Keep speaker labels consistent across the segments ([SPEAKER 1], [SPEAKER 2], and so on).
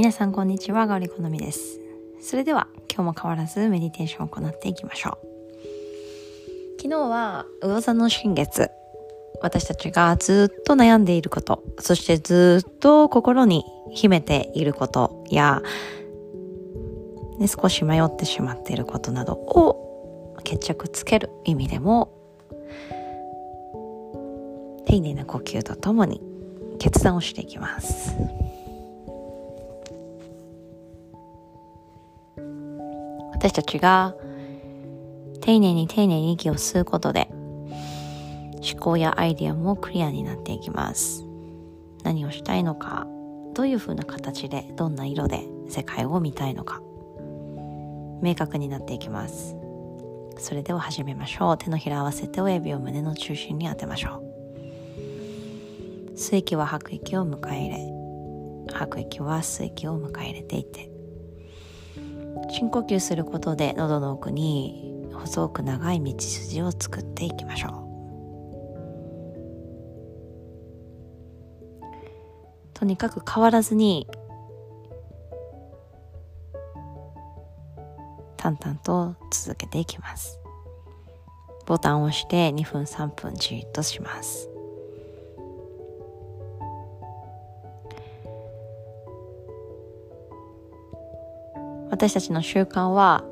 [SPEAKER 1] 皆さんこんにちは、ガオリコのみです。それでは今日も変わらずメディテーションを行っていきましょう。昨日は魚座の新月。私たちがずっと悩んでいること、そしてずっと心に秘めていることや、ね、少し迷ってしまっていることなどを決着つける意味でも、丁寧な呼吸とともに決断をしていきます。私たちが丁寧に丁寧に息を吸うことで思考やアイディアもクリアになっていきます。何をしたいのかどういう風な形でどんな色で世界を見たいのか明確になっていきます。それでは始めましょう。手のひら合わせて親指を胸の中心に当てましょう。吸う息は吐く息を迎え入れ吐く息は吸う息を迎え入れていって深呼吸することで喉の奥に細く長い道筋を作っていきましょう。とにかく変わらずに淡々と続けていきます。ボタンを押して2分3分じっとします。私たちの習慣は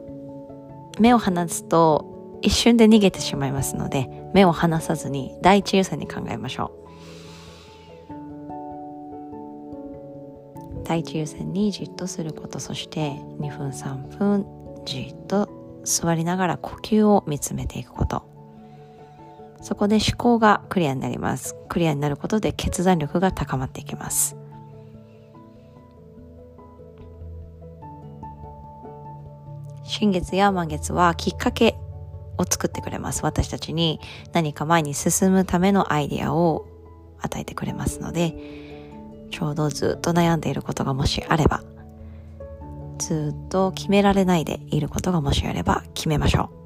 [SPEAKER 1] 目を離すと一瞬で逃げてしまいますので目を離さずに第一優先に考えましょう。第一優先にじっとすることそして2分3分じっと座りながら呼吸を見つめていくこと。そこで思考がクリアになります。クリアになることで決断力が高まっていきます。新月や満月はきっかけを作ってくれます。私たちに何か前に進むためのアイディアを与えてくれますので、ちょうどずっと悩んでいることがもしあれば、ずっと決められないでいることがもしあれば決めましょう。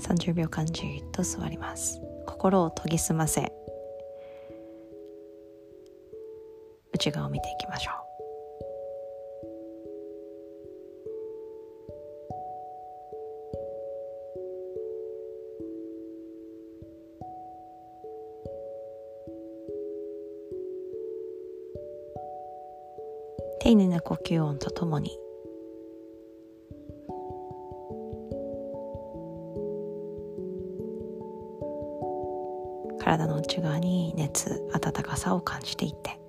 [SPEAKER 1] 30秒間じっと座ります。心を研ぎ澄ませ、内側を見ていきましょう。丁寧な呼吸音とともに。体の内側に熱温かさを感じていって。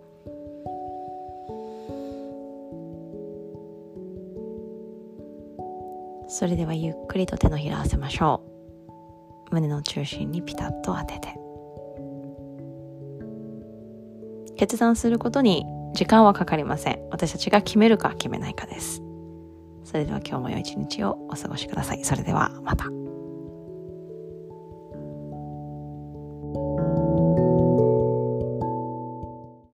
[SPEAKER 1] それではゆっくりと手のひら合わせましょう。胸の中心にピタッと当てて。決断することに時間はかかりません。私たちが決めるか決めないかです。それでは今日も良い一日をお過ごしください。それではまた。